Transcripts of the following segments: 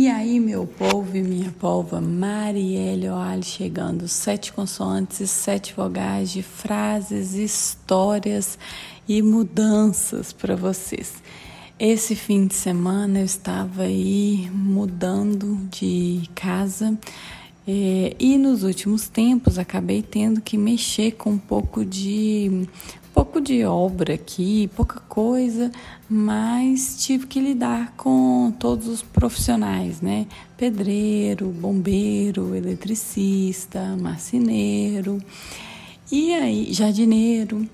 E aí, meu povo e minha polva, Marielle Oali chegando, sete consoantes, sete vogais de frases, histórias e mudanças para vocês. Esse fim de semana eu estava aí mudando de casa é, e nos últimos tempos acabei tendo que mexer com um pouco de pouco de obra aqui, pouca coisa, mas tive que lidar com todos os profissionais, né? Pedreiro, bombeiro, eletricista, marceneiro e aí jardineiro.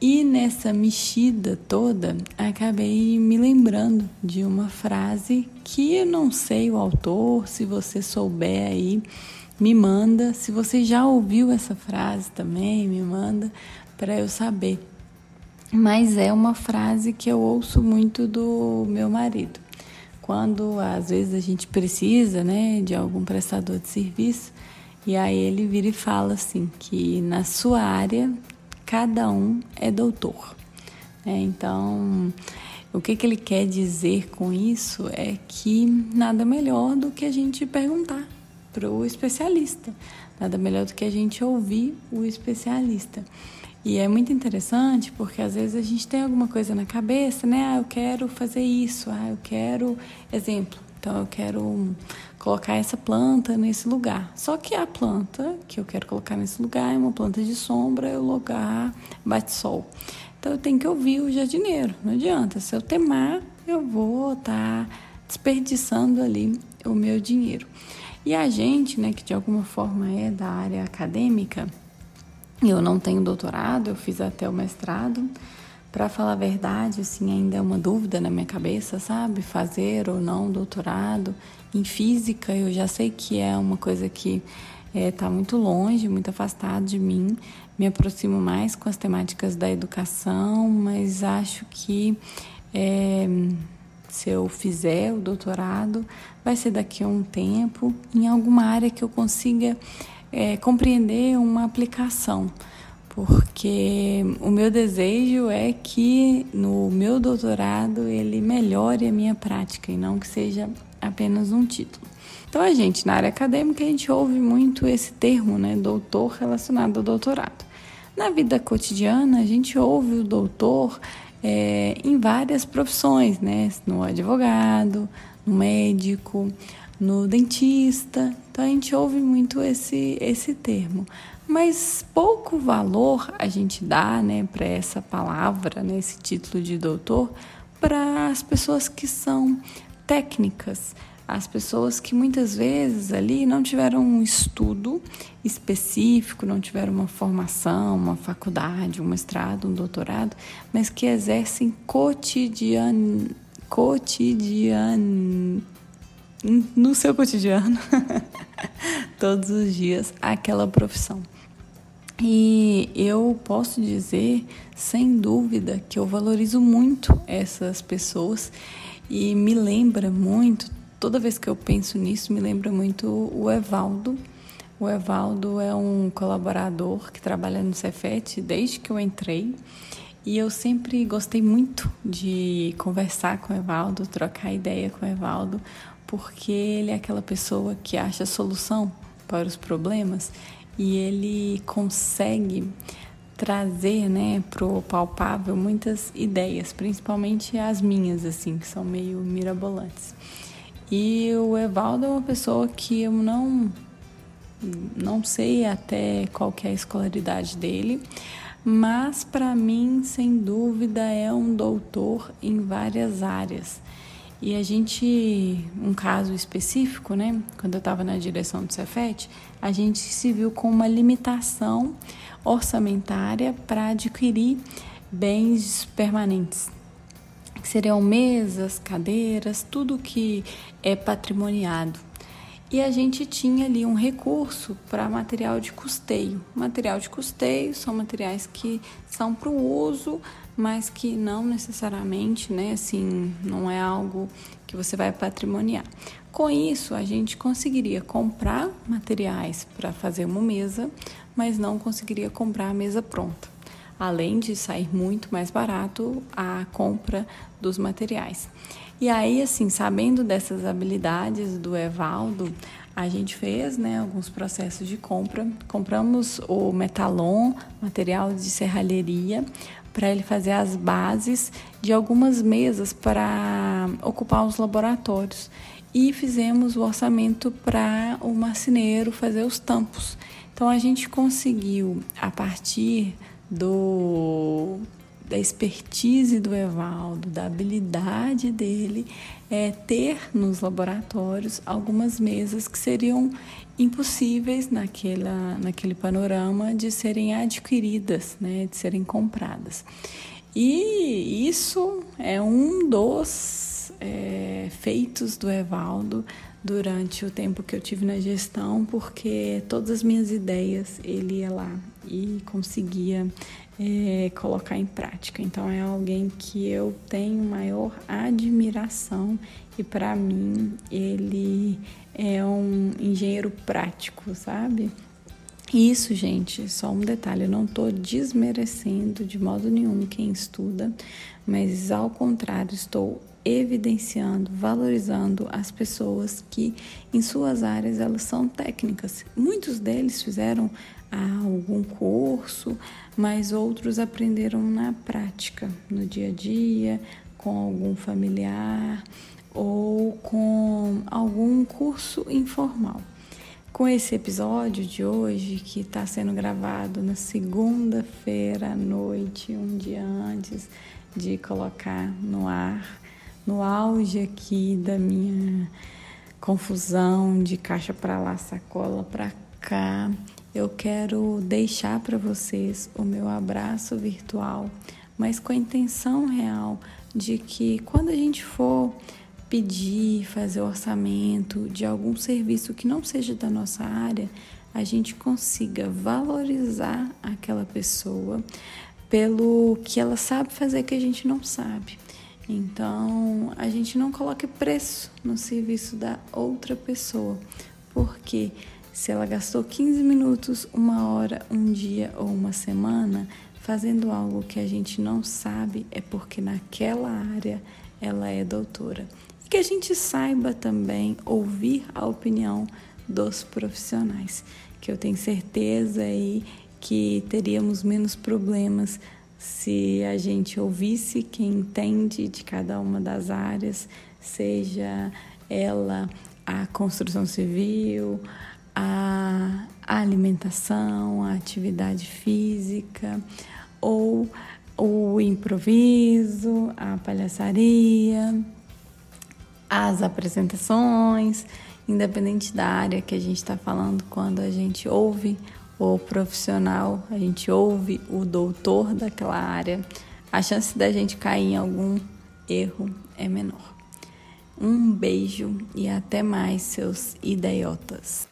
E nessa mexida toda, acabei me lembrando de uma frase que eu não sei o autor, se você souber aí, me manda. Se você já ouviu essa frase também, me manda para eu saber. Mas é uma frase que eu ouço muito do meu marido. Quando às vezes a gente precisa, né, de algum prestador de serviço, e aí ele vira e fala assim que na sua área cada um é doutor. É, então, o que, que ele quer dizer com isso é que nada melhor do que a gente perguntar para o especialista, nada melhor do que a gente ouvir o especialista. E é muito interessante porque às vezes a gente tem alguma coisa na cabeça, né? Ah, eu quero fazer isso, ah, eu quero. Exemplo, então eu quero colocar essa planta nesse lugar. Só que a planta que eu quero colocar nesse lugar é uma planta de sombra, é lugar bate sol. Então eu tenho que ouvir o jardineiro. Não adianta. Se eu temar, eu vou estar tá desperdiçando ali o meu dinheiro. E a gente, né, que de alguma forma é da área acadêmica, eu não tenho doutorado, eu fiz até o mestrado. Para falar a verdade, assim, ainda é uma dúvida na minha cabeça, sabe? Fazer ou não doutorado. Em física, eu já sei que é uma coisa que está é, tá muito longe, muito afastado de mim. Me aproximo mais com as temáticas da educação, mas acho que é, se eu fizer o doutorado, vai ser daqui a um tempo, em alguma área que eu consiga é, compreender uma aplicação porque o meu desejo é que no meu doutorado ele melhore a minha prática e não que seja apenas um título. Então, a gente, na área acadêmica, a gente ouve muito esse termo, né, doutor relacionado ao doutorado. Na vida cotidiana, a gente ouve o doutor é, em várias profissões, né, no advogado, no médico, no dentista. Então, a gente ouve muito esse, esse termo. Mas pouco valor a gente dá né, para essa palavra, né, esse título de doutor, para as pessoas que são técnicas, as pessoas que muitas vezes ali não tiveram um estudo específico, não tiveram uma formação, uma faculdade, um mestrado, um doutorado, mas que exercem cotidiano, cotidiano, no seu cotidiano, todos os dias, aquela profissão. E eu posso dizer, sem dúvida, que eu valorizo muito essas pessoas e me lembra muito, toda vez que eu penso nisso, me lembra muito o Evaldo. O Evaldo é um colaborador que trabalha no Cefet desde que eu entrei. E eu sempre gostei muito de conversar com o Evaldo, trocar ideia com o Evaldo, porque ele é aquela pessoa que acha solução para os problemas e ele consegue trazer, né, pro palpável muitas ideias, principalmente as minhas, assim, que são meio mirabolantes. E o Evaldo é uma pessoa que eu não não sei até qual é a escolaridade dele, mas para mim, sem dúvida, é um doutor em várias áreas. E a gente, um caso específico, né, quando eu estava na direção do Cefet, a gente se viu com uma limitação orçamentária para adquirir bens permanentes, que seriam mesas, cadeiras, tudo que é patrimoniado. E a gente tinha ali um recurso para material de custeio. Material de custeio são materiais que são para o uso, mas que não necessariamente, né, assim, não é algo que você vai patrimoniar. Com isso, a gente conseguiria comprar materiais para fazer uma mesa, mas não conseguiria comprar a mesa pronta. além de sair muito mais barato a compra dos materiais. E aí, assim, sabendo dessas habilidades do Evaldo, a gente fez né, alguns processos de compra. Compramos o metalon, material de serralheria, para ele fazer as bases de algumas mesas para ocupar os laboratórios. E fizemos o orçamento para o marceneiro fazer os tampos. Então a gente conseguiu, a partir do da expertise do Evaldo, da habilidade dele, é, ter nos laboratórios algumas mesas que seriam impossíveis naquela, naquele panorama de serem adquiridas, né, de serem compradas. E isso é um dos é, feitos do Evaldo durante o tempo que eu tive na gestão, porque todas as minhas ideias ele ia lá e conseguia é, colocar em prática. Então é alguém que eu tenho maior admiração e para mim ele é um engenheiro prático, sabe? Isso, gente, só um detalhe, eu não estou desmerecendo de modo nenhum quem estuda, mas ao contrário, estou evidenciando, valorizando as pessoas que em suas áreas elas são técnicas. Muitos deles fizeram ah, algum curso, mas outros aprenderam na prática, no dia a dia, com algum familiar ou com algum curso informal. Com esse episódio de hoje, que está sendo gravado na segunda-feira à noite, um dia antes de colocar no ar, no auge aqui da minha confusão de caixa para lá, sacola para cá, eu quero deixar para vocês o meu abraço virtual, mas com a intenção real de que quando a gente for pedir, fazer orçamento de algum serviço que não seja da nossa área, a gente consiga valorizar aquela pessoa pelo que ela sabe fazer que a gente não sabe. Então, a gente não coloque preço no serviço da outra pessoa, porque se ela gastou 15 minutos, uma hora, um dia ou uma semana fazendo algo que a gente não sabe, é porque naquela área ela é doutora. Que a gente saiba também ouvir a opinião dos profissionais, que eu tenho certeza aí que teríamos menos problemas se a gente ouvisse quem entende de cada uma das áreas, seja ela a construção civil, a alimentação, a atividade física ou o improviso, a palhaçaria as apresentações, independente da área que a gente está falando, quando a gente ouve o profissional, a gente ouve o doutor daquela área, a chance da gente cair em algum erro é menor. Um beijo e até mais, seus idiotas.